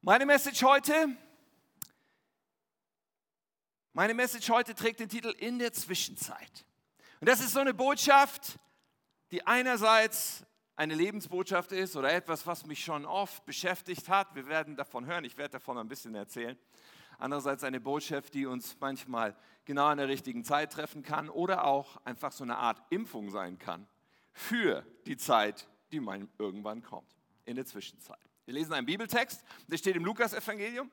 Meine Message heute, meine Message heute trägt den Titel In der Zwischenzeit. Und das ist so eine Botschaft, die einerseits eine Lebensbotschaft ist oder etwas, was mich schon oft beschäftigt hat. Wir werden davon hören, ich werde davon ein bisschen erzählen. Andererseits eine Botschaft, die uns manchmal genau in der richtigen Zeit treffen kann oder auch einfach so eine Art Impfung sein kann für die Zeit, die man irgendwann kommt, in der Zwischenzeit. Wir lesen einen Bibeltext, der steht im Lukas-Evangelium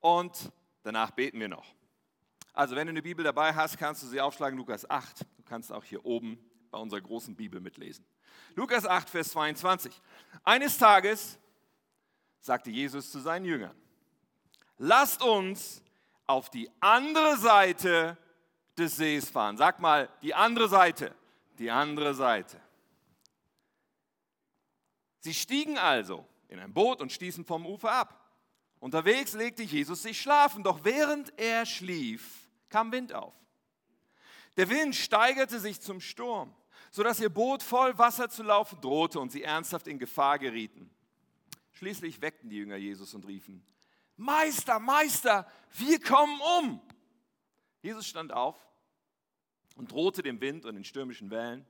und danach beten wir noch. Also, wenn du eine Bibel dabei hast, kannst du sie aufschlagen, Lukas 8. Du kannst auch hier oben bei unserer großen Bibel mitlesen. Lukas 8, Vers 22. Eines Tages sagte Jesus zu seinen Jüngern, lasst uns auf die andere Seite des Sees fahren. Sag mal, die andere Seite, die andere Seite. Sie stiegen also in ein Boot und stießen vom Ufer ab. Unterwegs legte Jesus sich schlafen, doch während er schlief, kam Wind auf. Der Wind steigerte sich zum Sturm, sodass ihr Boot voll Wasser zu laufen drohte und sie ernsthaft in Gefahr gerieten. Schließlich weckten die Jünger Jesus und riefen, Meister, Meister, wir kommen um. Jesus stand auf und drohte dem Wind und den stürmischen Wellen.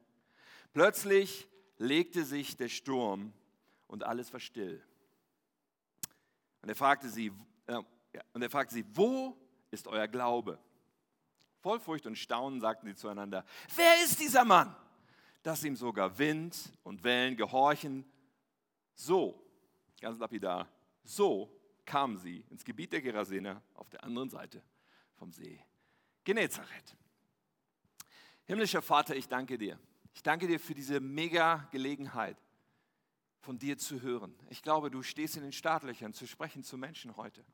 Plötzlich legte sich der Sturm und alles war still. Und er fragte sie, äh, und er fragte sie, wo ist euer Glaube? Voll Furcht und Staunen sagten sie zueinander, wer ist dieser Mann, dass ihm sogar Wind und Wellen gehorchen? So, ganz lapidar, so kamen sie ins Gebiet der Gerasener auf der anderen Seite vom See Genezareth. Himmlischer Vater, ich danke dir. Ich danke dir für diese mega Gelegenheit, von dir zu hören. Ich glaube, du stehst in den Startlöchern zu sprechen zu Menschen heute.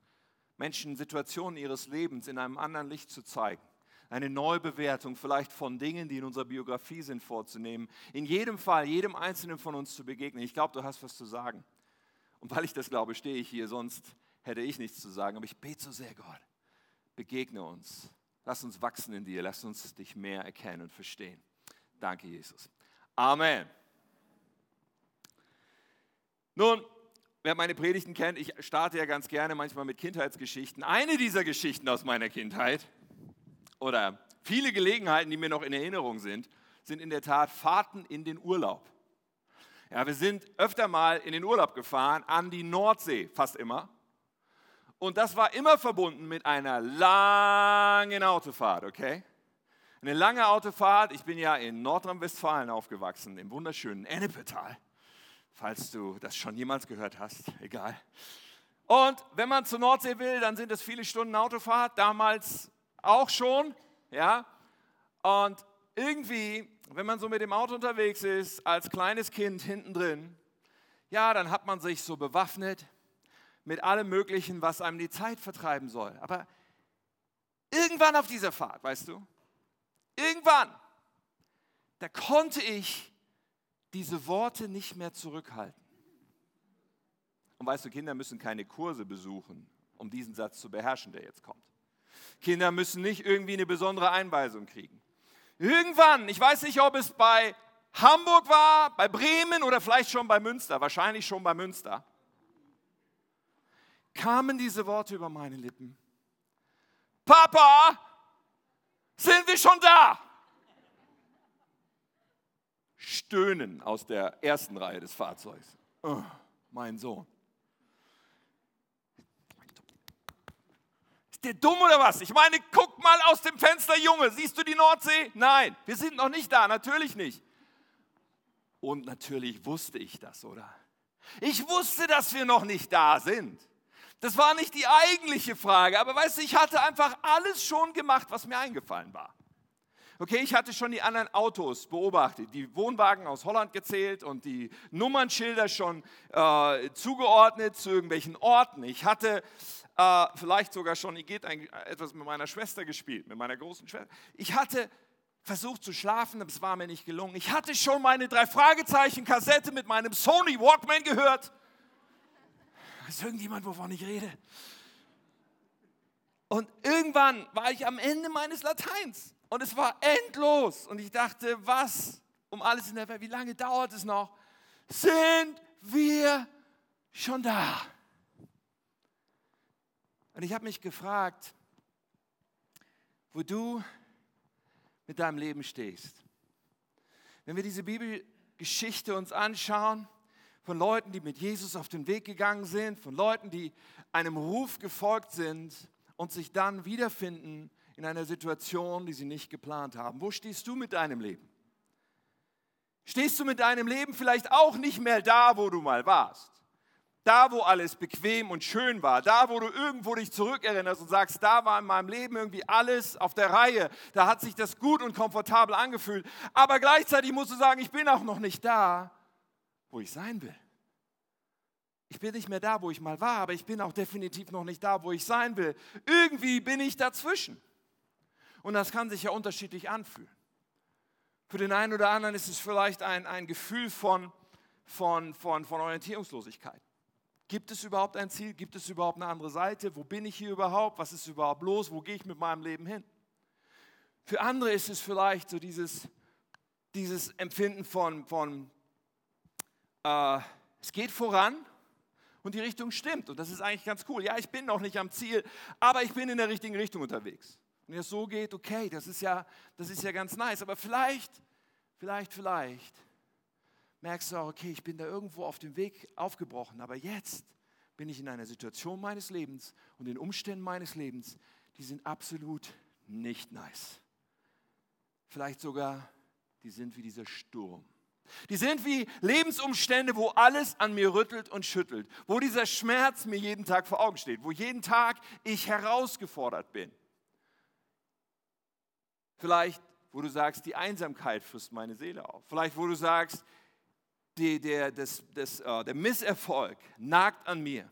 Menschen Situationen ihres Lebens in einem anderen Licht zu zeigen. Eine Neubewertung vielleicht von Dingen, die in unserer Biografie sind, vorzunehmen. In jedem Fall, jedem Einzelnen von uns zu begegnen. Ich glaube, du hast was zu sagen. Und weil ich das glaube, stehe ich hier, sonst hätte ich nichts zu sagen. Aber ich bete so sehr, Gott, begegne uns. Lass uns wachsen in dir. Lass uns dich mehr erkennen und verstehen. Danke, Jesus. Amen. Nun, wer meine Predigten kennt, ich starte ja ganz gerne manchmal mit Kindheitsgeschichten. Eine dieser Geschichten aus meiner Kindheit oder viele Gelegenheiten, die mir noch in Erinnerung sind, sind in der Tat Fahrten in den Urlaub. Ja, wir sind öfter mal in den Urlaub gefahren, an die Nordsee, fast immer. Und das war immer verbunden mit einer langen Autofahrt, okay? Eine lange Autofahrt. Ich bin ja in Nordrhein-Westfalen aufgewachsen, im wunderschönen Ennepetal falls du das schon jemals gehört hast, egal. Und wenn man zur Nordsee will, dann sind es viele Stunden Autofahrt, damals auch schon, ja. Und irgendwie, wenn man so mit dem Auto unterwegs ist, als kleines Kind hinten drin, ja, dann hat man sich so bewaffnet mit allem Möglichen, was einem die Zeit vertreiben soll. Aber irgendwann auf dieser Fahrt, weißt du, irgendwann, da konnte ich diese Worte nicht mehr zurückhalten. Und weißt du, Kinder müssen keine Kurse besuchen, um diesen Satz zu beherrschen, der jetzt kommt. Kinder müssen nicht irgendwie eine besondere Einweisung kriegen. Irgendwann, ich weiß nicht, ob es bei Hamburg war, bei Bremen oder vielleicht schon bei Münster, wahrscheinlich schon bei Münster, kamen diese Worte über meine Lippen. Papa, sind wir schon da? Stöhnen aus der ersten Reihe des Fahrzeugs. Oh, mein Sohn. Ist der dumm oder was? Ich meine, guck mal aus dem Fenster, Junge. Siehst du die Nordsee? Nein, wir sind noch nicht da, natürlich nicht. Und natürlich wusste ich das, oder? Ich wusste, dass wir noch nicht da sind. Das war nicht die eigentliche Frage, aber weißt du, ich hatte einfach alles schon gemacht, was mir eingefallen war. Okay, ich hatte schon die anderen Autos beobachtet, die Wohnwagen aus Holland gezählt und die Nummernschilder schon äh, zugeordnet zu irgendwelchen Orten. Ich hatte äh, vielleicht sogar schon, ich geht etwas mit meiner Schwester gespielt, mit meiner großen Schwester. Ich hatte versucht zu schlafen, aber es war mir nicht gelungen. Ich hatte schon meine drei Fragezeichen Kassette mit meinem Sony Walkman gehört. Ist irgendjemand, wovon ich rede? Und irgendwann war ich am Ende meines Lateins. Und es war endlos. Und ich dachte, was um alles in der Welt, wie lange dauert es noch? Sind wir schon da? Und ich habe mich gefragt, wo du mit deinem Leben stehst. Wenn wir diese Bibelgeschichte uns anschauen, von Leuten, die mit Jesus auf den Weg gegangen sind, von Leuten, die einem Ruf gefolgt sind und sich dann wiederfinden in einer Situation, die sie nicht geplant haben. Wo stehst du mit deinem Leben? Stehst du mit deinem Leben vielleicht auch nicht mehr da, wo du mal warst? Da, wo alles bequem und schön war, da, wo du irgendwo dich zurückerinnerst und sagst, da war in meinem Leben irgendwie alles auf der Reihe, da hat sich das gut und komfortabel angefühlt. Aber gleichzeitig musst du sagen, ich bin auch noch nicht da, wo ich sein will. Ich bin nicht mehr da, wo ich mal war, aber ich bin auch definitiv noch nicht da, wo ich sein will. Irgendwie bin ich dazwischen. Und das kann sich ja unterschiedlich anfühlen. Für den einen oder anderen ist es vielleicht ein, ein Gefühl von, von, von, von Orientierungslosigkeit. Gibt es überhaupt ein Ziel? Gibt es überhaupt eine andere Seite? Wo bin ich hier überhaupt? Was ist überhaupt los? Wo gehe ich mit meinem Leben hin? Für andere ist es vielleicht so dieses, dieses Empfinden von, von äh, es geht voran und die Richtung stimmt. Und das ist eigentlich ganz cool. Ja, ich bin noch nicht am Ziel, aber ich bin in der richtigen Richtung unterwegs. Wenn es so geht, okay, das ist ja, das ist ja ganz nice. Aber vielleicht, vielleicht, vielleicht merkst du auch, okay, ich bin da irgendwo auf dem Weg aufgebrochen, aber jetzt bin ich in einer Situation meines Lebens und in Umständen meines Lebens, die sind absolut nicht nice. Vielleicht sogar, die sind wie dieser Sturm. Die sind wie Lebensumstände, wo alles an mir rüttelt und schüttelt, wo dieser Schmerz mir jeden Tag vor Augen steht, wo jeden Tag ich herausgefordert bin. Vielleicht, wo du sagst, die Einsamkeit frisst meine Seele auf. Vielleicht, wo du sagst, die, der, das, das, uh, der Misserfolg nagt an mir.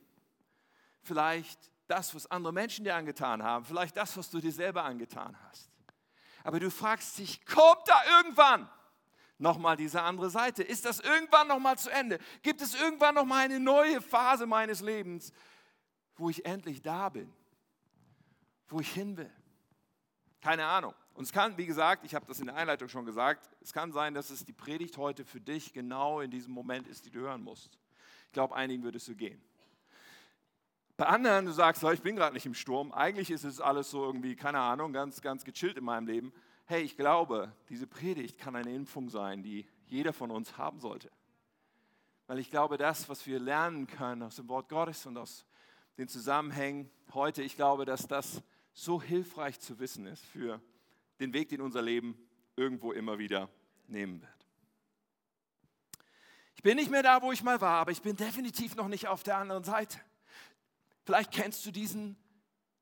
Vielleicht das, was andere Menschen dir angetan haben. Vielleicht das, was du dir selber angetan hast. Aber du fragst dich, kommt da irgendwann nochmal diese andere Seite? Ist das irgendwann nochmal zu Ende? Gibt es irgendwann nochmal eine neue Phase meines Lebens, wo ich endlich da bin? Wo ich hin will? Keine Ahnung. Und es kann, wie gesagt, ich habe das in der Einleitung schon gesagt, es kann sein, dass es die Predigt heute für dich genau in diesem Moment ist, die du hören musst. Ich glaube, einigen würde es so gehen. Bei anderen, du sagst, ich bin gerade nicht im Sturm, eigentlich ist es alles so irgendwie, keine Ahnung, ganz, ganz gechillt in meinem Leben. Hey, ich glaube, diese Predigt kann eine Impfung sein, die jeder von uns haben sollte. Weil ich glaube, das, was wir lernen können aus dem Wort Gottes und aus den Zusammenhängen heute, ich glaube, dass das so hilfreich zu wissen ist für den Weg, den unser Leben irgendwo immer wieder nehmen wird. Ich bin nicht mehr da, wo ich mal war, aber ich bin definitiv noch nicht auf der anderen Seite. Vielleicht kennst du diesen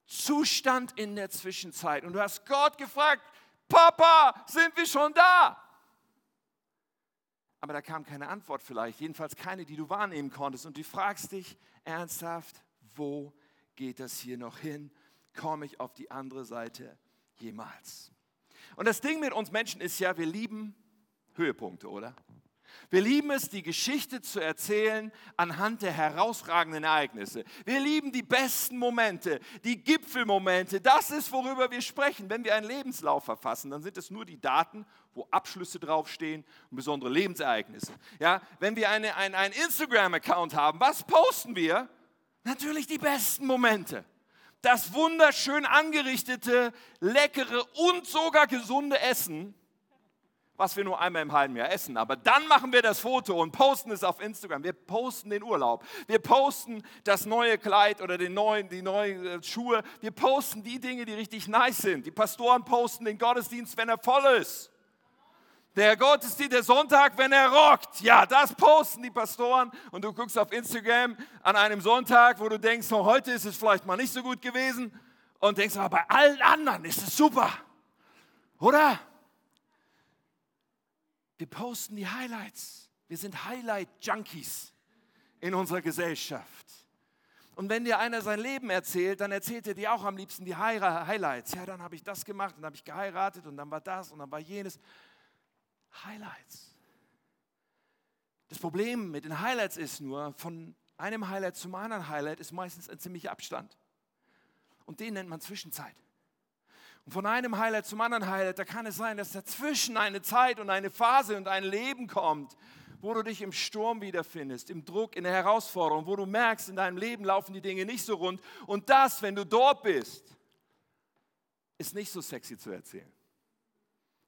Zustand in der Zwischenzeit und du hast Gott gefragt, Papa, sind wir schon da? Aber da kam keine Antwort vielleicht, jedenfalls keine, die du wahrnehmen konntest. Und du fragst dich ernsthaft, wo geht das hier noch hin? Komme ich auf die andere Seite jemals? Und das Ding mit uns Menschen ist ja, wir lieben Höhepunkte, oder? Wir lieben es, die Geschichte zu erzählen anhand der herausragenden Ereignisse. Wir lieben die besten Momente, die Gipfelmomente. Das ist, worüber wir sprechen. Wenn wir einen Lebenslauf verfassen, dann sind es nur die Daten, wo Abschlüsse draufstehen und besondere Lebensereignisse. Ja, wenn wir eine, ein, einen Instagram-Account haben, was posten wir? Natürlich die besten Momente das wunderschön angerichtete, leckere und sogar gesunde Essen, was wir nur einmal im halben Jahr essen. Aber dann machen wir das Foto und posten es auf Instagram. Wir posten den Urlaub. Wir posten das neue Kleid oder den neuen, die neuen äh, Schuhe. Wir posten die Dinge, die richtig nice sind. Die Pastoren posten den Gottesdienst, wenn er voll ist. Der Gottesdienst, der Sonntag, wenn er rockt. Ja, das posten die Pastoren. Und du guckst auf Instagram an einem Sonntag, wo du denkst, oh, heute ist es vielleicht mal nicht so gut gewesen. Und denkst, aber bei allen anderen ist es super. Oder? Wir posten die Highlights. Wir sind Highlight-Junkies in unserer Gesellschaft. Und wenn dir einer sein Leben erzählt, dann erzählt er dir auch am liebsten die Highlights. Ja, dann habe ich das gemacht und habe ich geheiratet und dann war das und dann war jenes. Highlights. Das Problem mit den Highlights ist nur, von einem Highlight zum anderen Highlight ist meistens ein ziemlicher Abstand. Und den nennt man Zwischenzeit. Und von einem Highlight zum anderen Highlight, da kann es sein, dass dazwischen eine Zeit und eine Phase und ein Leben kommt, wo du dich im Sturm wiederfindest, im Druck, in der Herausforderung, wo du merkst, in deinem Leben laufen die Dinge nicht so rund. Und das, wenn du dort bist, ist nicht so sexy zu erzählen.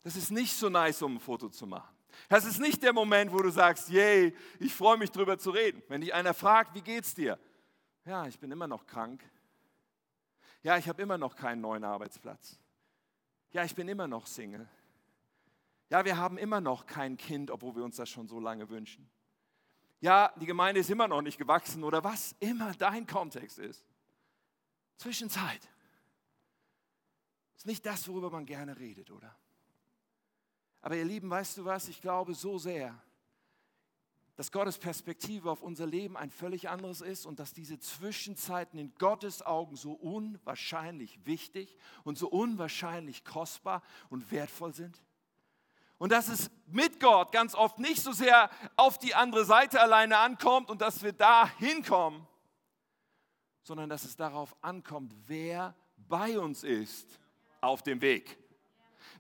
Das ist nicht so nice, um ein Foto zu machen. Das ist nicht der Moment, wo du sagst, yay, ich freue mich drüber zu reden. Wenn dich einer fragt, wie geht's dir? Ja, ich bin immer noch krank. Ja, ich habe immer noch keinen neuen Arbeitsplatz. Ja, ich bin immer noch Single. Ja, wir haben immer noch kein Kind, obwohl wir uns das schon so lange wünschen. Ja, die Gemeinde ist immer noch nicht gewachsen oder was immer dein Kontext ist. Zwischenzeit. Ist nicht das, worüber man gerne redet, oder? Aber ihr Lieben, weißt du was? Ich glaube so sehr, dass Gottes Perspektive auf unser Leben ein völlig anderes ist und dass diese Zwischenzeiten in Gottes Augen so unwahrscheinlich wichtig und so unwahrscheinlich kostbar und wertvoll sind. Und dass es mit Gott ganz oft nicht so sehr auf die andere Seite alleine ankommt und dass wir da hinkommen, sondern dass es darauf ankommt, wer bei uns ist auf dem Weg.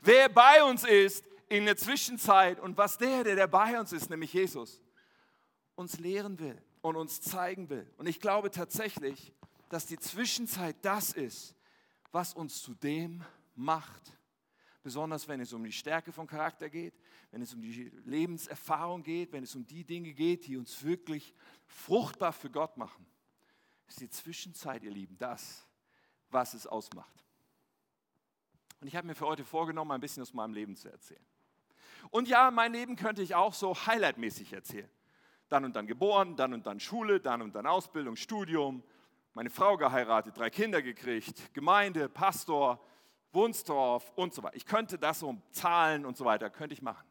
Wer bei uns ist in der Zwischenzeit und was der, der, der bei uns ist, nämlich Jesus, uns lehren will und uns zeigen will. Und ich glaube tatsächlich, dass die Zwischenzeit das ist, was uns zu dem macht. Besonders wenn es um die Stärke von Charakter geht, wenn es um die Lebenserfahrung geht, wenn es um die Dinge geht, die uns wirklich fruchtbar für Gott machen. Ist die Zwischenzeit, ihr Lieben, das, was es ausmacht. Und ich habe mir für heute vorgenommen, ein bisschen aus meinem Leben zu erzählen. Und ja, mein Leben könnte ich auch so highlightmäßig erzählen. Dann und dann geboren, dann und dann Schule, dann und dann Ausbildung, Studium, meine Frau geheiratet, drei Kinder gekriegt, Gemeinde, Pastor, Wunstorf und so weiter. Ich könnte das so Zahlen und so weiter, könnte ich machen.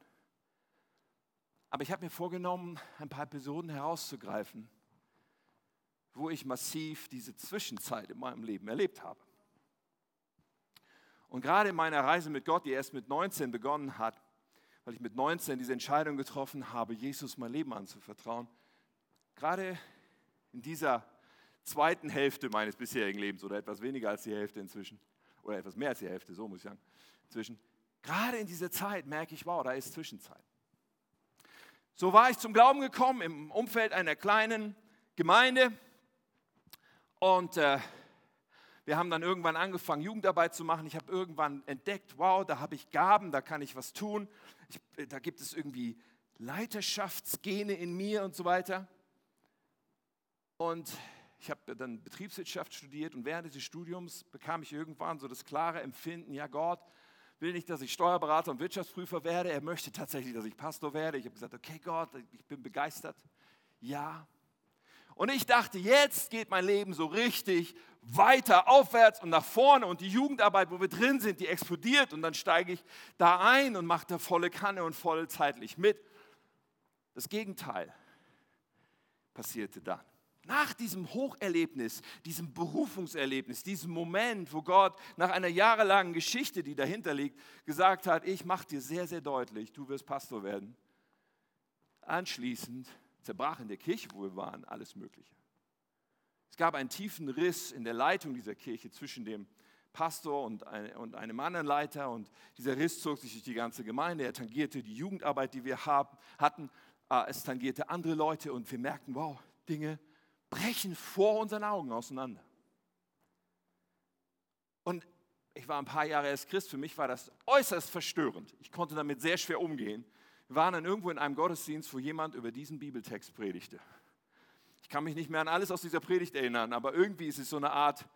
Aber ich habe mir vorgenommen, ein paar Episoden herauszugreifen, wo ich massiv diese Zwischenzeit in meinem Leben erlebt habe. Und gerade in meiner Reise mit Gott, die erst mit 19 begonnen hat, weil ich mit 19 diese Entscheidung getroffen habe, Jesus mein Leben anzuvertrauen, gerade in dieser zweiten Hälfte meines bisherigen Lebens oder etwas weniger als die Hälfte inzwischen, oder etwas mehr als die Hälfte, so muss ich sagen, inzwischen, gerade in dieser Zeit merke ich, wow, da ist Zwischenzeit. So war ich zum Glauben gekommen im Umfeld einer kleinen Gemeinde und äh, wir haben dann irgendwann angefangen, Jugendarbeit zu machen. Ich habe irgendwann entdeckt, wow, da habe ich Gaben, da kann ich was tun. Ich, äh, da gibt es irgendwie Leiterschaftsgene in mir und so weiter. Und ich habe dann Betriebswirtschaft studiert und während dieses Studiums bekam ich irgendwann so das klare Empfinden, ja Gott will nicht, dass ich Steuerberater und Wirtschaftsprüfer werde, er möchte tatsächlich, dass ich Pastor werde. Ich habe gesagt, okay Gott, ich bin begeistert. Ja, und ich dachte, jetzt geht mein Leben so richtig weiter aufwärts und nach vorne und die Jugendarbeit, wo wir drin sind, die explodiert und dann steige ich da ein und mache da volle Kanne und voll zeitlich mit. Das Gegenteil passierte dann. Nach diesem Hocherlebnis, diesem Berufungserlebnis, diesem Moment, wo Gott nach einer jahrelangen Geschichte, die dahinter liegt, gesagt hat, ich mache dir sehr, sehr deutlich, du wirst Pastor werden. Anschließend zerbrach in der Kirche, wo wir waren, alles Mögliche. Es gab einen tiefen Riss in der Leitung dieser Kirche zwischen dem Pastor und, einem anderen Leiter und dieser Riss zog sich durch die ganze Gemeinde. Er tangierte die Jugendarbeit, die wir haben, hatten. Ah, es tangierte andere Leute und wir merkten, wow, Dinge brechen vor unseren Augen auseinander. Und ich war ein paar Jahre erst Christ, für mich war das äußerst verstörend. Ich konnte damit sehr schwer umgehen, wir waren dann irgendwo in einem Gottesdienst, wo jemand über diesen Bibeltext predigte. Ich kann mich nicht mehr an alles aus dieser Predigt erinnern, aber irgendwie ist es so eine Art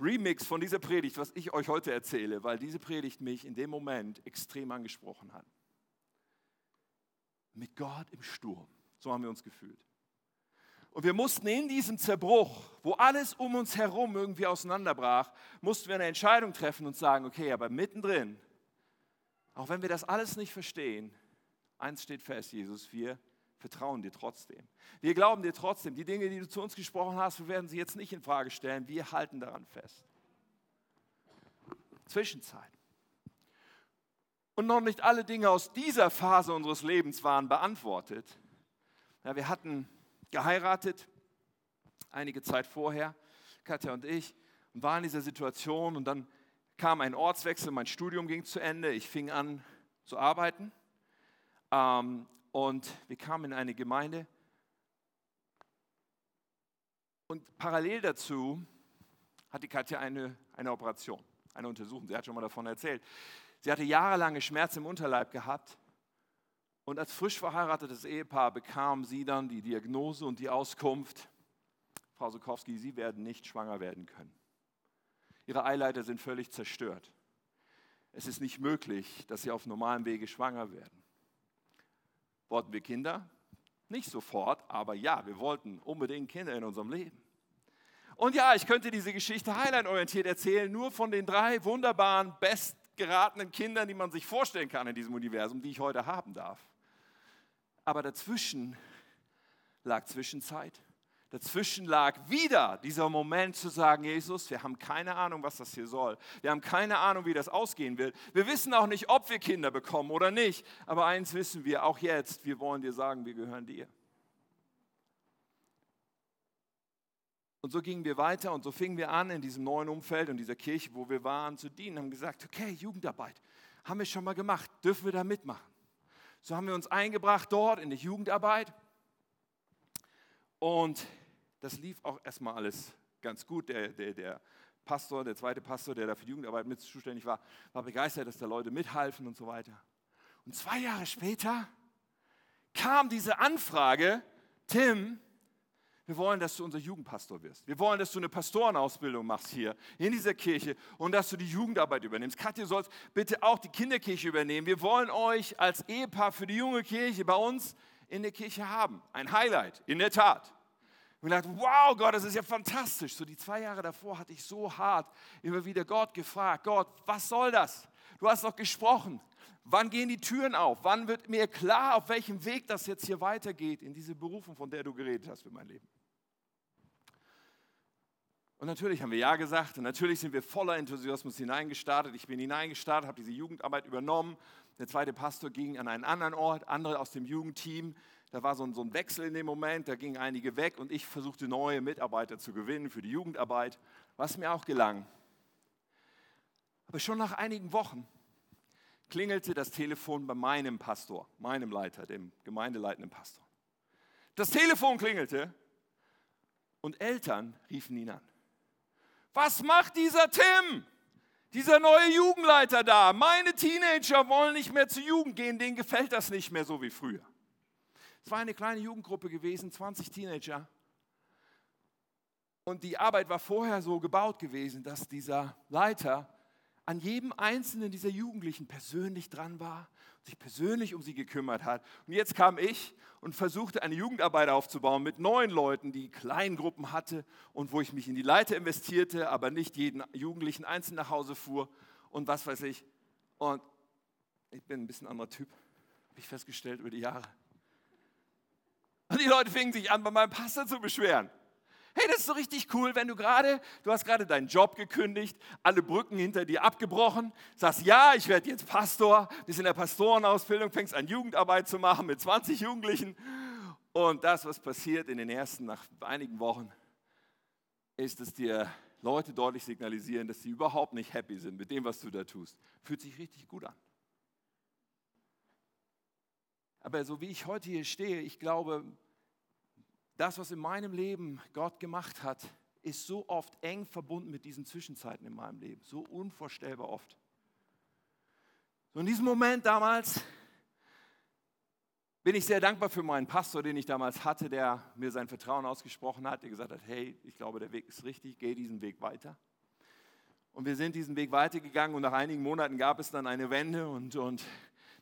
Remix von dieser Predigt, was ich euch heute erzähle, weil diese Predigt mich in dem Moment extrem angesprochen hat. Mit Gott im Sturm, so haben wir uns gefühlt. Und wir mussten in diesem Zerbruch, wo alles um uns herum irgendwie auseinanderbrach, mussten wir eine Entscheidung treffen und sagen, okay, aber mittendrin, auch wenn wir das alles nicht verstehen, Eins steht fest, Jesus, wir vertrauen dir trotzdem. Wir glauben dir trotzdem. Die Dinge, die du zu uns gesprochen hast, wir werden sie jetzt nicht in Frage stellen. Wir halten daran fest. Zwischenzeit. Und noch nicht alle Dinge aus dieser Phase unseres Lebens waren beantwortet. Ja, wir hatten geheiratet, einige Zeit vorher, Katja und ich, und waren in dieser Situation. Und dann kam ein Ortswechsel, mein Studium ging zu Ende, ich fing an zu arbeiten. Ähm, Und wir kamen in eine Gemeinde. Und parallel dazu hatte Katja eine, eine Operation, eine Untersuchung. Sie hat schon mal davon erzählt. Sie hatte jahrelange Schmerzen im Unterleib gehabt. Und als frisch verheiratetes Ehepaar bekam sie dann die Diagnose und die Auskunft, Frau Sokowski, Sie werden nicht schwanger werden können. Ihre Eileiter sind völlig zerstört. Es ist nicht möglich, dass Sie auf normalem Wege schwanger werden. Wollten wir Kinder? Nicht sofort, aber ja, wir wollten unbedingt Kinder in unserem Leben. Und ja, ich könnte diese Geschichte highlight-orientiert erzählen, nur von den drei wunderbaren, bestgeratenen Kindern, die man sich vorstellen kann in diesem Universum, die ich heute haben darf. Aber dazwischen lag Zwischenzeit. Dazwischen lag wieder dieser Moment zu sagen, Jesus, wir haben keine Ahnung, was das hier soll. Wir haben keine Ahnung, wie das ausgehen wird. Wir wissen auch nicht, ob wir Kinder bekommen oder nicht. Aber eins wissen wir, auch jetzt, wir wollen dir sagen, wir gehören dir. Und so gingen wir weiter und so fingen wir an, in diesem neuen Umfeld und dieser Kirche, wo wir waren, zu dienen, haben gesagt, okay, Jugendarbeit, haben wir schon mal gemacht, dürfen wir da mitmachen. So haben wir uns eingebracht dort in die Jugendarbeit und das lief auch erstmal alles ganz gut. Der, der, der Pastor, der zweite Pastor, der da für die Jugendarbeit mit zuständig war, war begeistert, dass da Leute mithalfen und so weiter. Und zwei Jahre später kam diese Anfrage, Tim, wir wollen, dass du unser Jugendpastor wirst. Wir wollen, dass du eine Pastorenausbildung machst hier in dieser Kirche und dass du die Jugendarbeit übernimmst. Katja, du sollst bitte auch die Kinderkirche übernehmen. Wir wollen euch als Ehepaar für die junge Kirche bei uns in der Kirche haben. Ein Highlight, in der Tat. Und ich dachte, wow, Gott, das ist ja fantastisch. So die zwei Jahre davor hatte ich so hart immer wieder Gott gefragt, Gott, was soll das? Du hast doch gesprochen. Wann gehen die Türen auf? Wann wird mir klar, auf welchem Weg das jetzt hier weitergeht in diese Berufung, von der du geredet hast für mein Leben? Und natürlich haben wir Ja gesagt und natürlich sind wir voller Enthusiasmus hineingestartet. Ich bin hineingestartet, habe diese Jugendarbeit übernommen. Der zweite Pastor ging an einen anderen Ort, andere aus dem Jugendteam. Da war so ein, so ein Wechsel in dem Moment, da gingen einige weg und ich versuchte neue Mitarbeiter zu gewinnen für die Jugendarbeit, was mir auch gelang. Aber schon nach einigen Wochen klingelte das Telefon bei meinem Pastor, meinem Leiter, dem gemeindeleitenden Pastor. Das Telefon klingelte und Eltern riefen ihn an. Was macht dieser Tim? Dieser neue Jugendleiter da. Meine Teenager wollen nicht mehr zur Jugend gehen, denen gefällt das nicht mehr so wie früher. Es war eine kleine Jugendgruppe gewesen, 20 Teenager. Und die Arbeit war vorher so gebaut gewesen, dass dieser Leiter an jedem einzelnen dieser Jugendlichen persönlich dran war, sich persönlich um sie gekümmert hat. Und jetzt kam ich und versuchte eine Jugendarbeit aufzubauen mit neun Leuten, die Kleingruppen hatte und wo ich mich in die Leiter investierte, aber nicht jeden Jugendlichen einzeln nach Hause fuhr und was weiß ich. Und ich bin ein bisschen anderer Typ, habe ich festgestellt über die Jahre. Die Leute fingen sich an, bei meinem Pastor zu beschweren. Hey, das ist so richtig cool, wenn du gerade, du hast gerade deinen Job gekündigt, alle Brücken hinter dir abgebrochen, sagst, ja, ich werde jetzt Pastor, bist in der Pastorenausbildung, fängst an Jugendarbeit zu machen mit 20 Jugendlichen. Und das, was passiert in den ersten, nach einigen Wochen, ist, dass dir Leute deutlich signalisieren, dass sie überhaupt nicht happy sind mit dem, was du da tust. Fühlt sich richtig gut an. Aber so wie ich heute hier stehe, ich glaube, das, was in meinem Leben Gott gemacht hat, ist so oft eng verbunden mit diesen Zwischenzeiten in meinem Leben. So unvorstellbar oft. So in diesem Moment damals bin ich sehr dankbar für meinen Pastor, den ich damals hatte, der mir sein Vertrauen ausgesprochen hat, der gesagt hat, hey, ich glaube, der Weg ist richtig, geh diesen Weg weiter. Und wir sind diesen Weg weitergegangen und nach einigen Monaten gab es dann eine Wende und, und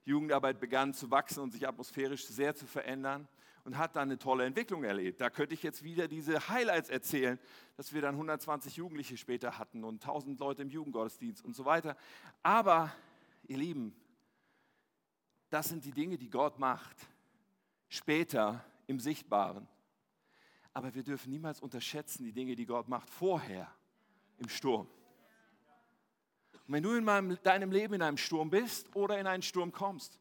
Jugendarbeit begann zu wachsen und sich atmosphärisch sehr zu verändern und hat dann eine tolle Entwicklung erlebt. Da könnte ich jetzt wieder diese Highlights erzählen, dass wir dann 120 Jugendliche später hatten und 1000 Leute im Jugendgottesdienst und so weiter. Aber, ihr Lieben, das sind die Dinge, die Gott macht, später im Sichtbaren. Aber wir dürfen niemals unterschätzen die Dinge, die Gott macht vorher im Sturm. Und wenn du in meinem, deinem Leben in einem Sturm bist oder in einen Sturm kommst,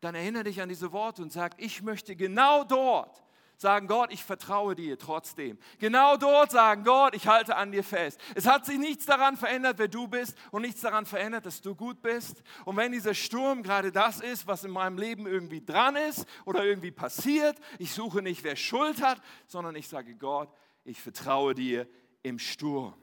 dann erinnere dich an diese Worte und sag, ich möchte genau dort sagen, Gott, ich vertraue dir trotzdem. Genau dort sagen, Gott, ich halte an dir fest. Es hat sich nichts daran verändert, wer du bist und nichts daran verändert, dass du gut bist. Und wenn dieser Sturm gerade das ist, was in meinem Leben irgendwie dran ist oder irgendwie passiert, ich suche nicht, wer Schuld hat, sondern ich sage, Gott, ich vertraue dir im Sturm.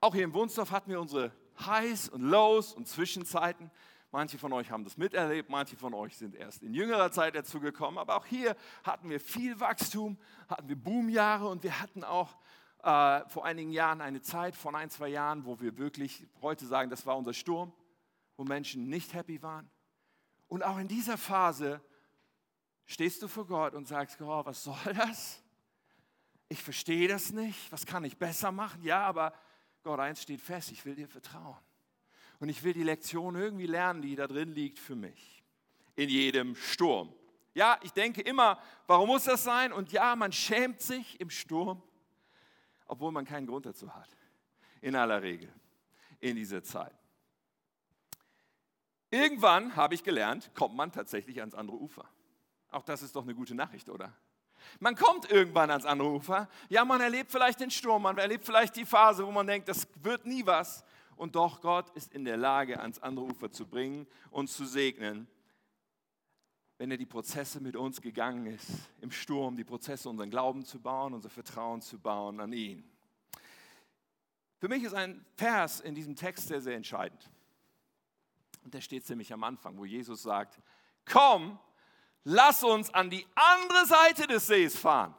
Auch hier im Wunsdorf hatten wir unsere Highs und Lows und Zwischenzeiten. Manche von euch haben das miterlebt, manche von euch sind erst in jüngerer Zeit dazugekommen. Aber auch hier hatten wir viel Wachstum, hatten wir Boomjahre und wir hatten auch äh, vor einigen Jahren eine Zeit, von ein, zwei Jahren, wo wir wirklich heute sagen, das war unser Sturm, wo Menschen nicht happy waren. Und auch in dieser Phase stehst du vor Gott und sagst, oh, was soll das? Ich verstehe das nicht. Was kann ich besser machen? Ja, aber Gott, eins steht fest, ich will dir vertrauen. Und ich will die Lektion irgendwie lernen, die da drin liegt für mich. In jedem Sturm. Ja, ich denke immer, warum muss das sein? Und ja, man schämt sich im Sturm, obwohl man keinen Grund dazu hat. In aller Regel. In dieser Zeit. Irgendwann habe ich gelernt, kommt man tatsächlich ans andere Ufer. Auch das ist doch eine gute Nachricht, oder? Man kommt irgendwann ans andere Ufer. Ja, man erlebt vielleicht den Sturm, man erlebt vielleicht die Phase, wo man denkt, das wird nie was und doch Gott ist in der Lage, ans andere Ufer zu bringen und zu segnen, wenn er die Prozesse mit uns gegangen ist, im Sturm, die Prozesse, unseren Glauben zu bauen, unser Vertrauen zu bauen an ihn. Für mich ist ein Vers in diesem Text sehr, sehr entscheidend. Und der steht ziemlich am Anfang, wo Jesus sagt, komm, lass uns an die andere Seite des Sees fahren.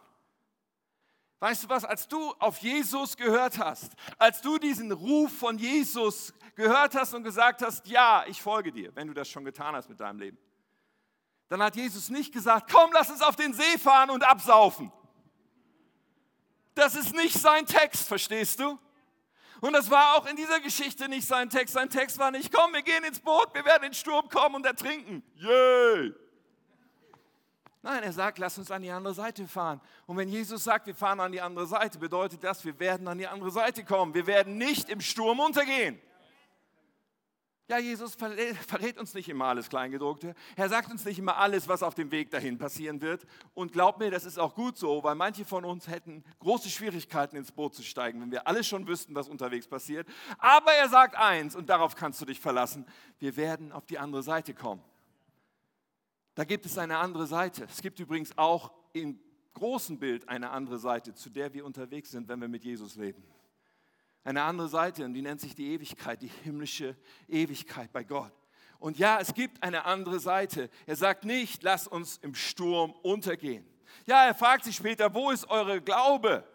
Weißt du was, als du auf Jesus gehört hast, als du diesen Ruf von Jesus gehört hast und gesagt hast, ja, ich folge dir, wenn du das schon getan hast mit deinem Leben, dann hat Jesus nicht gesagt, komm, lass uns auf den See fahren und absaufen. Das ist nicht sein Text, verstehst du? Und das war auch in dieser Geschichte nicht sein Text. Sein Text war nicht, komm, wir gehen ins Boot, wir werden in den Sturm kommen und ertrinken. Yay! Nein, er sagt, lass uns an die andere Seite fahren. Und wenn Jesus sagt, wir fahren an die andere Seite, bedeutet das, wir werden an die andere Seite kommen. Wir werden nicht im Sturm untergehen. Ja, Jesus verrät uns nicht immer alles Kleingedruckte. Er sagt uns nicht immer alles, was auf dem Weg dahin passieren wird. Und glaub mir, das ist auch gut so, weil manche von uns hätten große Schwierigkeiten, ins Boot zu steigen, wenn wir alles schon wüssten, was unterwegs passiert. Aber er sagt eins, und darauf kannst du dich verlassen, wir werden auf die andere Seite kommen. Da gibt es eine andere Seite. Es gibt übrigens auch im großen Bild eine andere Seite, zu der wir unterwegs sind, wenn wir mit Jesus leben. Eine andere Seite, und die nennt sich die Ewigkeit, die himmlische Ewigkeit bei Gott. Und ja, es gibt eine andere Seite. Er sagt nicht, lass uns im Sturm untergehen. Ja, er fragt sich später, wo ist eure Glaube?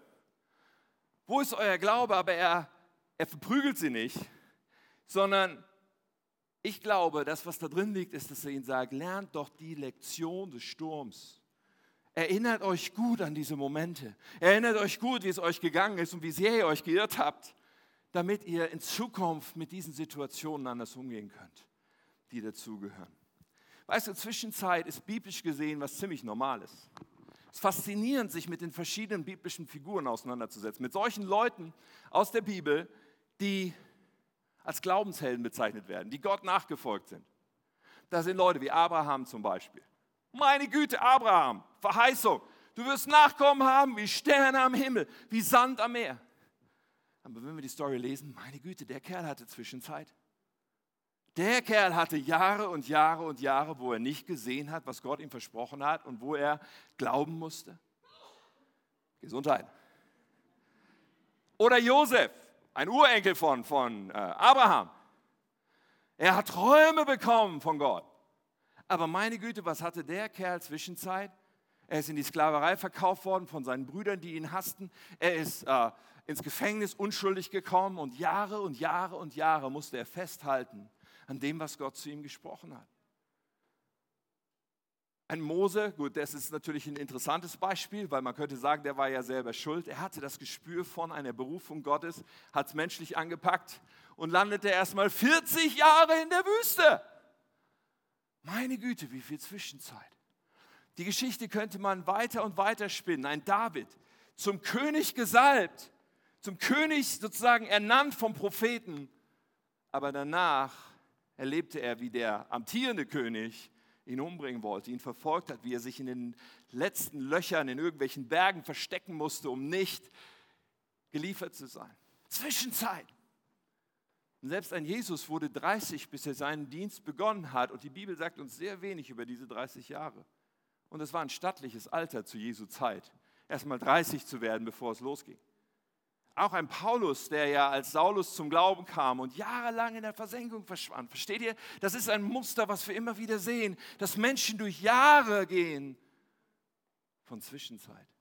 Wo ist euer Glaube? Aber er, er verprügelt sie nicht, sondern ich glaube, das, was da drin liegt, ist, dass er ihnen sagt, lernt doch die Lektion des Sturms. Erinnert euch gut an diese Momente. Erinnert euch gut, wie es euch gegangen ist und wie sehr ihr euch geirrt habt, damit ihr in Zukunft mit diesen Situationen anders umgehen könnt, die dazugehören. Weißt du, Zwischenzeit ist biblisch gesehen was ziemlich Normales. Es ist faszinierend, sich mit den verschiedenen biblischen Figuren auseinanderzusetzen. Mit solchen Leuten aus der Bibel, die als Glaubenshelden bezeichnet werden, die Gott nachgefolgt sind. Da sind Leute wie Abraham zum Beispiel. Meine Güte, Abraham, Verheißung. Du wirst Nachkommen haben wie Sterne am Himmel, wie Sand am Meer. Aber wenn wir die Story lesen, meine Güte, der Kerl hatte Zwischenzeit. Der Kerl hatte Jahre und Jahre und Jahre, wo er nicht gesehen hat, was Gott ihm versprochen hat und wo er glauben musste. Gesundheit. Oder Josef, ein Urenkel von, von äh, Abraham. Er hat Träume bekommen von Gott. Aber meine Güte, was hatte der Kerl Zwischenzeit? Er ist in die Sklaverei verkauft worden von seinen Brüdern, die ihn hassten. Er ist äh, ins Gefängnis unschuldig gekommen und Jahre und Jahre und Jahre musste er festhalten an dem, was Gott zu ihm gesprochen hat. Ein Mose, gut, das ist natürlich ein interessantes Beispiel, weil man könnte sagen, der war ja selber schuld. Er hatte das Gespür von einer Berufung Gottes, hat es menschlich angepackt und landete erstmal 40 Jahre in der Wüste. Meine Güte, wie viel Zwischenzeit. Die Geschichte könnte man weiter und weiter spinnen. Ein David, zum König gesalbt, zum König sozusagen ernannt vom Propheten. Aber danach erlebte er, wie der amtierende König ihn umbringen wollte, ihn verfolgt hat, wie er sich in den letzten Löchern in irgendwelchen Bergen verstecken musste, um nicht geliefert zu sein. Zwischenzeit. Und selbst ein Jesus wurde 30, bis er seinen Dienst begonnen hat. Und die Bibel sagt uns sehr wenig über diese 30 Jahre. Und es war ein stattliches Alter zu Jesu Zeit, erstmal 30 zu werden, bevor es losging. Auch ein Paulus, der ja als Saulus zum Glauben kam und jahrelang in der Versenkung verschwand. Versteht ihr? Das ist ein Muster, was wir immer wieder sehen, dass Menschen durch Jahre gehen von Zwischenzeit.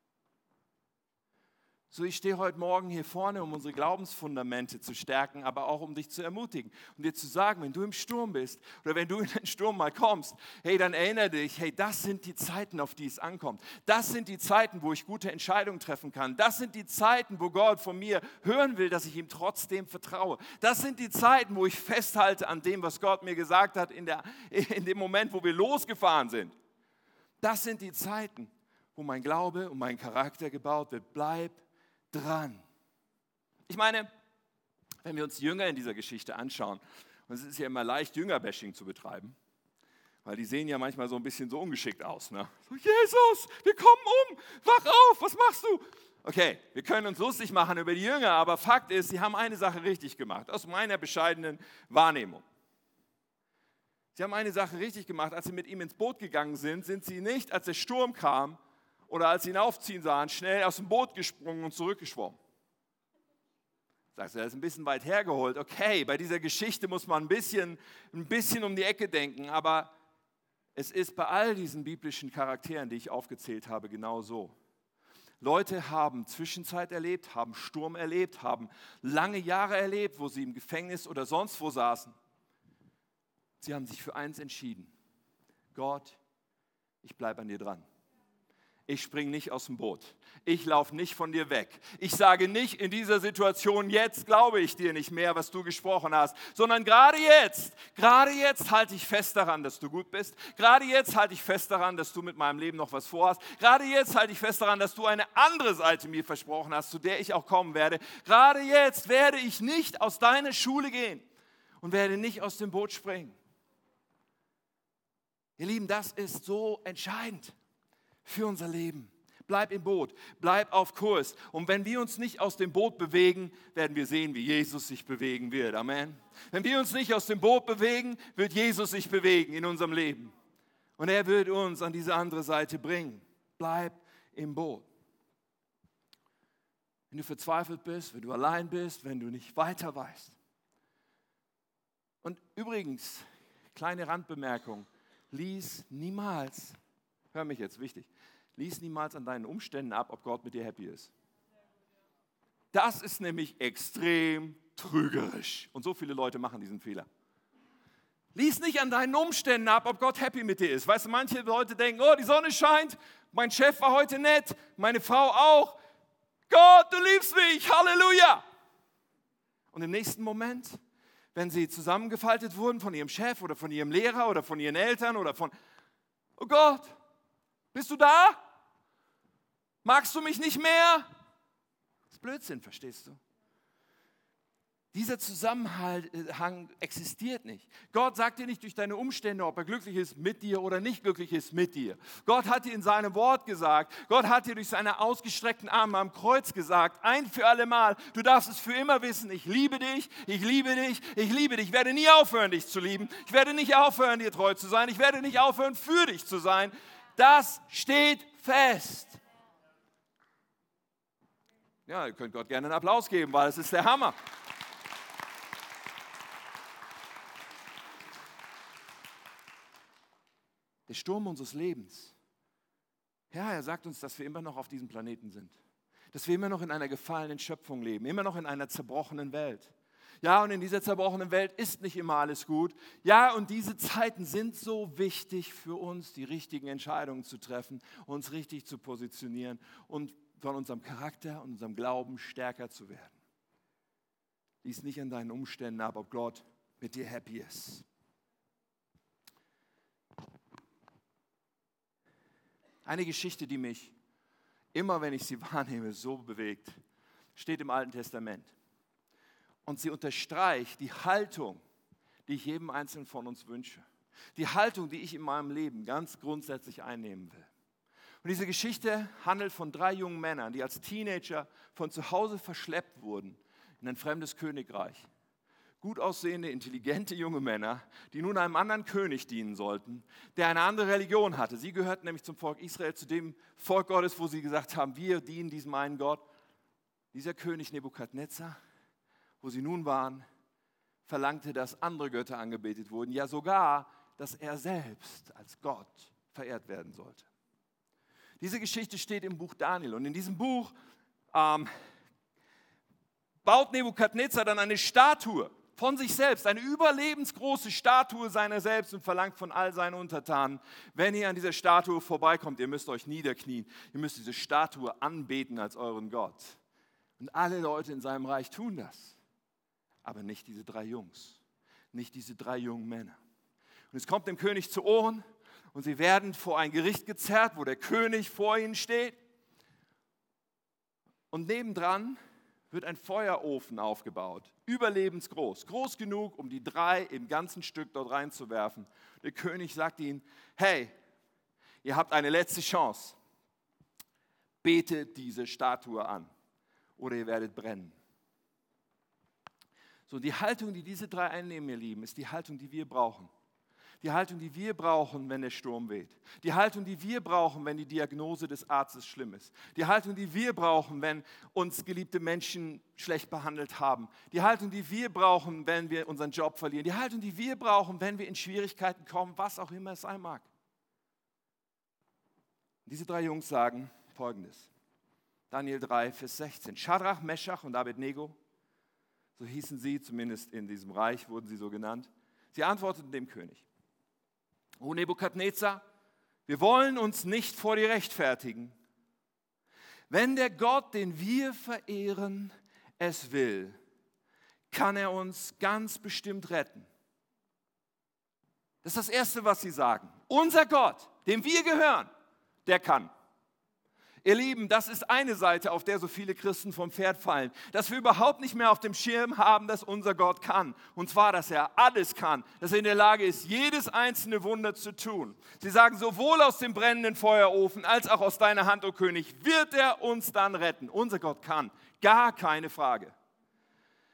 So, ich stehe heute Morgen hier vorne, um unsere Glaubensfundamente zu stärken, aber auch um dich zu ermutigen und dir zu sagen, wenn du im Sturm bist oder wenn du in den Sturm mal kommst, hey, dann erinnere dich, hey, das sind die Zeiten, auf die es ankommt. Das sind die Zeiten, wo ich gute Entscheidungen treffen kann. Das sind die Zeiten, wo Gott von mir hören will, dass ich ihm trotzdem vertraue. Das sind die Zeiten, wo ich festhalte an dem, was Gott mir gesagt hat in, der, in dem Moment, wo wir losgefahren sind. Das sind die Zeiten, wo mein Glaube und mein Charakter gebaut wird. Bleib dran. Ich meine, wenn wir uns Jünger in dieser Geschichte anschauen, und es ist ja immer leicht, Jüngerbashing zu betreiben, weil die sehen ja manchmal so ein bisschen so ungeschickt aus. Ne? So, Jesus, wir kommen um, wach auf, was machst du? Okay, wir können uns lustig machen über die Jünger, aber Fakt ist, sie haben eine Sache richtig gemacht, aus meiner bescheidenen Wahrnehmung. Sie haben eine Sache richtig gemacht, als sie mit ihm ins Boot gegangen sind, sind sie nicht, als der Sturm kam, oder als sie ihn aufziehen sahen, schnell aus dem Boot gesprungen und zurückgeschwommen. Sagst du, das ist ein bisschen weit hergeholt. Okay, bei dieser Geschichte muss man ein bisschen, ein bisschen um die Ecke denken, aber es ist bei all diesen biblischen Charakteren, die ich aufgezählt habe, genau so. Leute haben Zwischenzeit erlebt, haben Sturm erlebt, haben lange Jahre erlebt, wo sie im Gefängnis oder sonst wo saßen. Sie haben sich für eins entschieden. Gott, ich bleibe an dir dran ich springe nicht aus dem Boot. Ich laufe nicht von dir weg. Ich sage nicht in dieser Situation, jetzt glaube ich dir nicht mehr, was du gesprochen hast, sondern gerade jetzt, gerade jetzt halte ich fest daran, dass du gut bist. Gerade jetzt halte ich fest daran, dass du mit meinem Leben noch was vorhast. Gerade jetzt halte ich fest daran, dass du eine andere Seite mir versprochen hast, zu der ich auch kommen werde. Gerade jetzt werde ich nicht aus deiner Schule gehen und werde nicht aus dem Boot springen. Ihr Lieben, das ist so entscheidend für unser Leben. Bleib im Boot, bleib auf Kurs. Und wenn wir uns nicht aus dem Boot bewegen, werden wir sehen, wie Jesus sich bewegen wird. Amen. Wenn wir uns nicht aus dem Boot bewegen, wird Jesus sich bewegen in unserem Leben. Und er wird uns an diese andere Seite bringen. Bleib im Boot. Wenn du verzweifelt bist, wenn du allein bist, wenn du nicht weiter weißt. Und übrigens, kleine Randbemerkung, lies niemals hör mich jetzt, wichtig, lies niemals an deinen Umständen ab, ob Gott mit dir happy ist. Das ist nämlich extrem trügerisch. Und so viele Leute machen diesen Fehler. Lies nicht an deinen Umständen ab, ob Gott happy mit dir ist. Weißt du, manche Leute denken, oh, die Sonne scheint, mein Chef war heute nett, meine Frau auch. Gott, du liebst mich, Halleluja. Und im nächsten Moment, wenn sie zusammengefaltet wurden von ihrem Chef oder von ihrem Lehrer oder von ihren Eltern oder von, oh Gott, bist du da? Magst du mich nicht mehr? Das ist Blödsinn, verstehst du? Dieser Zusammenhang existiert nicht. Gott sagt dir nicht durch deine Umstände, ob er glücklich ist mit dir oder nicht glücklich ist mit dir. Gott hat dir in seinem Wort gesagt, Gott hat dir durch seine ausgestreckten Arme am Kreuz gesagt, ein für alle Mal, du darfst es für immer wissen, ich liebe dich, ich liebe dich, ich liebe dich. Ich werde nie aufhören, dich zu lieben. Ich werde nicht aufhören, dir treu zu sein. Ich werde nicht aufhören, für dich zu sein. Das steht fest. Ja, ihr könnt Gott gerne einen Applaus geben, weil es ist der Hammer. Der Sturm unseres Lebens. Ja, er sagt uns, dass wir immer noch auf diesem Planeten sind. Dass wir immer noch in einer gefallenen Schöpfung leben, immer noch in einer zerbrochenen Welt. Ja, und in dieser zerbrochenen Welt ist nicht immer alles gut. Ja, und diese Zeiten sind so wichtig für uns, die richtigen Entscheidungen zu treffen, uns richtig zu positionieren und von unserem Charakter und unserem Glauben stärker zu werden. Lies nicht an deinen Umständen ab, ob Gott mit dir happy ist. Eine Geschichte, die mich immer, wenn ich sie wahrnehme, so bewegt, steht im Alten Testament. Und sie unterstreicht die Haltung, die ich jedem Einzelnen von uns wünsche. Die Haltung, die ich in meinem Leben ganz grundsätzlich einnehmen will. Und diese Geschichte handelt von drei jungen Männern, die als Teenager von zu Hause verschleppt wurden in ein fremdes Königreich. Gut aussehende, intelligente junge Männer, die nun einem anderen König dienen sollten, der eine andere Religion hatte. Sie gehörten nämlich zum Volk Israel, zu dem Volk Gottes, wo sie gesagt haben, wir dienen diesem einen Gott. Dieser König Nebukadnezar, wo sie nun waren, verlangte, dass andere Götter angebetet wurden, ja sogar, dass er selbst als Gott verehrt werden sollte. Diese Geschichte steht im Buch Daniel und in diesem Buch ähm, baut Nebukadnezar dann eine Statue von sich selbst, eine überlebensgroße Statue seiner selbst und verlangt von all seinen Untertanen, wenn ihr an dieser Statue vorbeikommt, ihr müsst euch niederknien, ihr müsst diese Statue anbeten als euren Gott. Und alle Leute in seinem Reich tun das, aber nicht diese drei Jungs, nicht diese drei jungen Männer. Und es kommt dem König zu Ohren und sie werden vor ein Gericht gezerrt, wo der König vor ihnen steht. Und nebendran wird ein Feuerofen aufgebaut, überlebensgroß, groß genug, um die drei im ganzen Stück dort reinzuwerfen. Der König sagt ihnen, hey, ihr habt eine letzte Chance. Betet diese Statue an oder ihr werdet brennen. So, die Haltung, die diese drei einnehmen, ihr Lieben, ist die Haltung, die wir brauchen. Die Haltung, die wir brauchen, wenn der Sturm weht. Die Haltung, die wir brauchen, wenn die Diagnose des Arztes schlimm ist. Die Haltung, die wir brauchen, wenn uns geliebte Menschen schlecht behandelt haben. Die Haltung, die wir brauchen, wenn wir unseren Job verlieren. Die Haltung, die wir brauchen, wenn wir in Schwierigkeiten kommen, was auch immer es sein mag. Diese drei Jungs sagen folgendes. Daniel 3, Vers 16. Shadrach, Meshach und Abednego, so hießen sie, zumindest in diesem Reich wurden sie so genannt. Sie antworteten dem König. O Nebukadnezar, wir wollen uns nicht vor dir rechtfertigen. Wenn der Gott, den wir verehren, es will, kann er uns ganz bestimmt retten. Das ist das Erste, was sie sagen. Unser Gott, dem wir gehören, der kann. Ihr Lieben, das ist eine Seite, auf der so viele Christen vom Pferd fallen, dass wir überhaupt nicht mehr auf dem Schirm haben, dass unser Gott kann. Und zwar, dass er alles kann, dass er in der Lage ist, jedes einzelne Wunder zu tun. Sie sagen, sowohl aus dem brennenden Feuerofen als auch aus deiner Hand, o oh König, wird er uns dann retten. Unser Gott kann, gar keine Frage.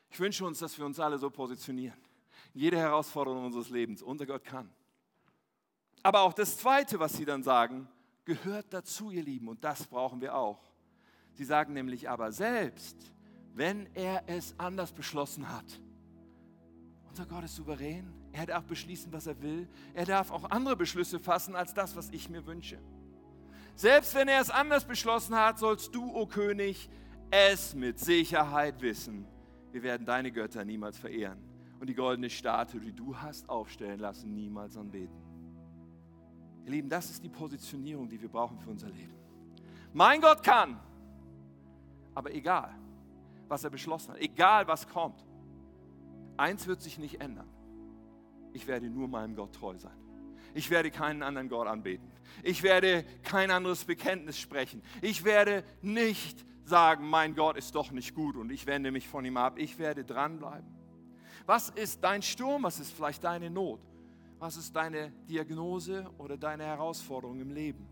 Ich wünsche uns, dass wir uns alle so positionieren. Jede Herausforderung unseres Lebens, unser Gott kann. Aber auch das Zweite, was sie dann sagen, gehört dazu, ihr Lieben, und das brauchen wir auch. Sie sagen nämlich aber selbst, wenn er es anders beschlossen hat. Unser Gott ist souverän. Er darf beschließen, was er will. Er darf auch andere Beschlüsse fassen als das, was ich mir wünsche. Selbst wenn er es anders beschlossen hat, sollst du, o oh König, es mit Sicherheit wissen. Wir werden deine Götter niemals verehren und die goldene Statue, die du hast aufstellen lassen, niemals anbeten. Ihr Lieben, das ist die Positionierung, die wir brauchen für unser Leben. Mein Gott kann, aber egal, was er beschlossen hat, egal was kommt, eins wird sich nicht ändern. Ich werde nur meinem Gott treu sein. Ich werde keinen anderen Gott anbeten. Ich werde kein anderes Bekenntnis sprechen. Ich werde nicht sagen, mein Gott ist doch nicht gut und ich wende mich von ihm ab. Ich werde dranbleiben. Was ist dein Sturm? Was ist vielleicht deine Not? Was ist deine Diagnose oder deine Herausforderung im Leben?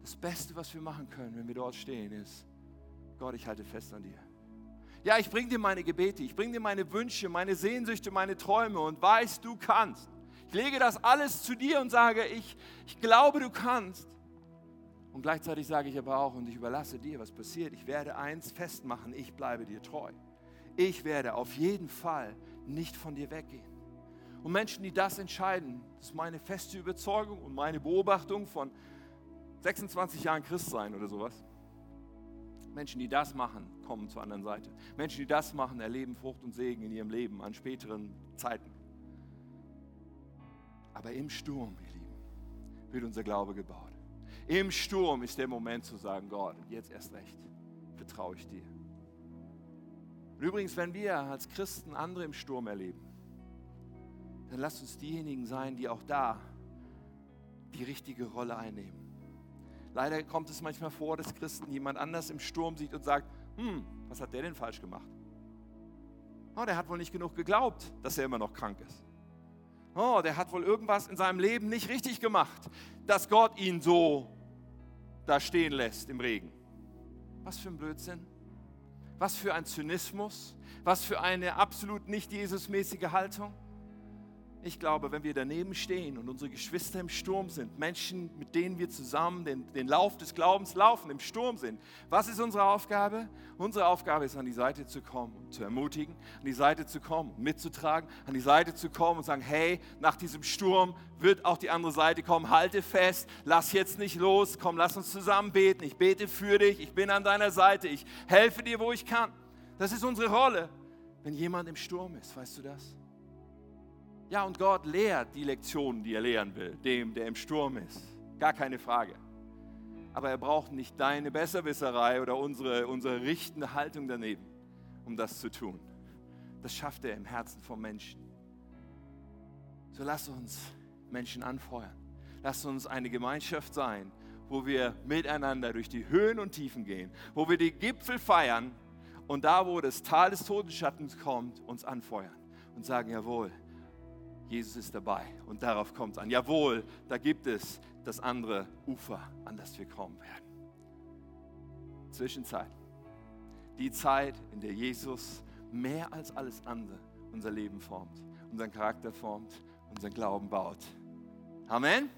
Das Beste, was wir machen können, wenn wir dort stehen, ist, Gott, ich halte fest an dir. Ja, ich bringe dir meine Gebete, ich bringe dir meine Wünsche, meine Sehnsüchte, meine Träume und weiß, du kannst. Ich lege das alles zu dir und sage, ich, ich glaube, du kannst. Und gleichzeitig sage ich aber auch, und ich überlasse dir, was passiert. Ich werde eins festmachen, ich bleibe dir treu. Ich werde auf jeden Fall nicht von dir weggehen. Und Menschen, die das entscheiden, das ist meine feste Überzeugung und meine Beobachtung von 26 Jahren Christsein oder sowas. Menschen, die das machen, kommen zur anderen Seite. Menschen, die das machen, erleben Frucht und Segen in ihrem Leben an späteren Zeiten. Aber im Sturm, ihr Lieben, wird unser Glaube gebaut. Im Sturm ist der Moment zu sagen, Gott, jetzt erst recht, vertraue ich dir. Und übrigens, wenn wir als Christen andere im Sturm erleben, dann lasst uns diejenigen sein, die auch da die richtige Rolle einnehmen. Leider kommt es manchmal vor, dass Christen jemand anders im Sturm sieht und sagt, hm, was hat der denn falsch gemacht? Oh, der hat wohl nicht genug geglaubt, dass er immer noch krank ist. oh, der hat wohl irgendwas in seinem Leben nicht richtig gemacht, dass Gott ihn so da stehen lässt im Regen. Was für ein Blödsinn. Was für ein Zynismus. Was für eine absolut nicht Jesusmäßige Haltung. Ich glaube, wenn wir daneben stehen und unsere Geschwister im Sturm sind, Menschen, mit denen wir zusammen den, den Lauf des Glaubens laufen, im Sturm sind, was ist unsere Aufgabe? Unsere Aufgabe ist, an die Seite zu kommen und zu ermutigen, an die Seite zu kommen, mitzutragen, an die Seite zu kommen und sagen, hey, nach diesem Sturm wird auch die andere Seite kommen, halte fest, lass jetzt nicht los, komm, lass uns zusammen beten, ich bete für dich, ich bin an deiner Seite, ich helfe dir, wo ich kann. Das ist unsere Rolle, wenn jemand im Sturm ist, weißt du das? Ja, und Gott lehrt die Lektionen, die er lehren will, dem, der im Sturm ist. Gar keine Frage. Aber er braucht nicht deine Besserwisserei oder unsere, unsere richtende Haltung daneben, um das zu tun. Das schafft er im Herzen vom Menschen. So lass uns Menschen anfeuern. Lass uns eine Gemeinschaft sein, wo wir miteinander durch die Höhen und Tiefen gehen, wo wir die Gipfel feiern und da, wo das Tal des Todesschattens kommt, uns anfeuern und sagen, jawohl, Jesus ist dabei und darauf kommt es an. Jawohl, da gibt es das andere Ufer, an das wir kommen werden. Zwischenzeit. Die Zeit, in der Jesus mehr als alles andere unser Leben formt, unseren Charakter formt, unseren Glauben baut. Amen.